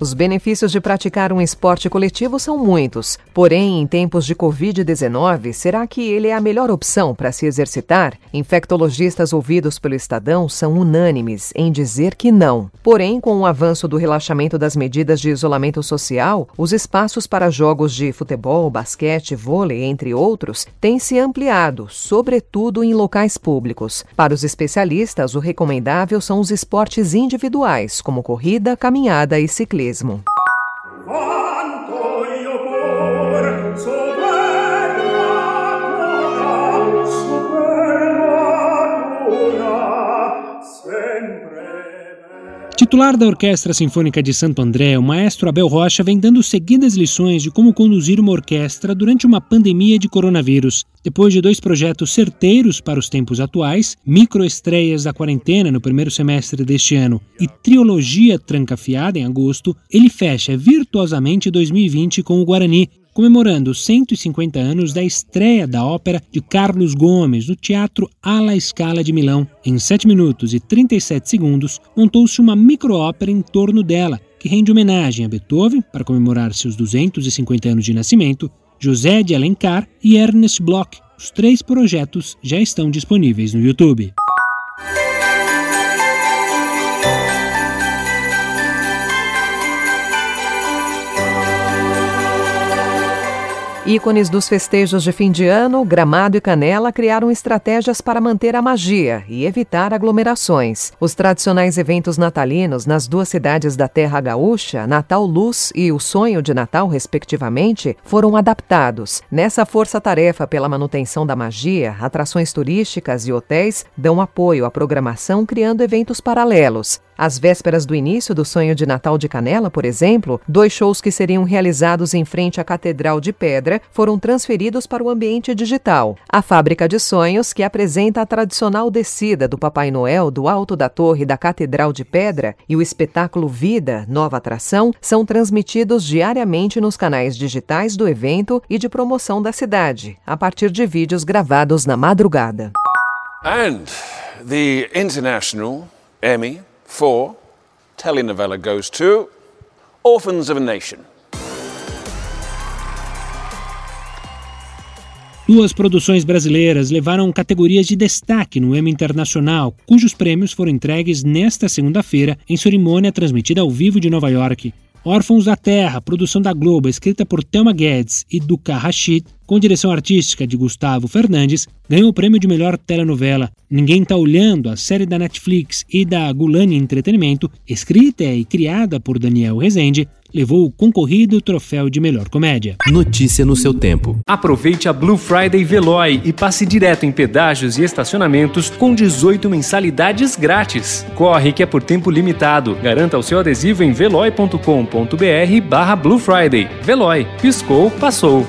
Os benefícios de praticar um esporte coletivo são muitos. Porém, em tempos de Covid-19, será que ele é a melhor opção para se exercitar? Infectologistas ouvidos pelo Estadão são unânimes em dizer que não. Porém, com o avanço do relaxamento das medidas de isolamento social, os espaços para jogos de futebol, basquete, vôlei, entre outros, têm se ampliado, sobretudo em locais públicos. Para os especialistas, o recomendável são os esportes individuais, como corrida, caminhada e ciclismo mesmo. Titular da Orquestra Sinfônica de Santo André, o maestro Abel Rocha vem dando seguidas lições de como conduzir uma orquestra durante uma pandemia de coronavírus. Depois de dois projetos certeiros para os tempos atuais, microestreias da quarentena no primeiro semestre deste ano e trilogia trancafiada em agosto, ele fecha virtuosamente 2020 com o Guarani, comemorando 150 anos da estreia da ópera de Carlos Gomes no Teatro Alla Scala de Milão. Em 7 minutos e 37 segundos, montou-se uma microópera em torno dela, que rende homenagem a Beethoven, para comemorar seus 250 anos de nascimento, José de Alencar e Ernest Bloch. Os três projetos já estão disponíveis no YouTube. Ícones dos festejos de fim de ano, Gramado e Canela criaram estratégias para manter a magia e evitar aglomerações. Os tradicionais eventos natalinos nas duas cidades da Terra Gaúcha, Natal Luz e o Sonho de Natal, respectivamente, foram adaptados. Nessa força-tarefa pela manutenção da magia, atrações turísticas e hotéis dão apoio à programação criando eventos paralelos. Às vésperas do início do Sonho de Natal de Canela, por exemplo, dois shows que seriam realizados em frente à Catedral de Pedra foram transferidos para o ambiente digital. A Fábrica de Sonhos, que apresenta a tradicional descida do Papai Noel do alto da torre da Catedral de Pedra, e o espetáculo Vida, nova atração, são transmitidos diariamente nos canais digitais do evento e de promoção da cidade, a partir de vídeos gravados na madrugada. And the International Emmy for telenovela goes to Orphans of a Nation. Duas produções brasileiras levaram categorias de destaque no Emmy Internacional, cujos prêmios foram entregues nesta segunda-feira em cerimônia transmitida ao vivo de Nova York. Órfãos da Terra, produção da Globo, escrita por Thelma Guedes e Duka Rashid, com direção artística de Gustavo Fernandes, ganhou o prêmio de melhor telenovela. Ninguém tá olhando, a série da Netflix e da Gulani Entretenimento, escrita e criada por Daniel Rezende, levou o concorrido troféu de melhor comédia. Notícia no seu tempo. Aproveite a Blue Friday Veloy e passe direto em pedágios e estacionamentos com 18 mensalidades grátis. Corre que é por tempo limitado. Garanta o seu adesivo em veloy.com.br barra Blue Friday. Veloy. Piscou, passou.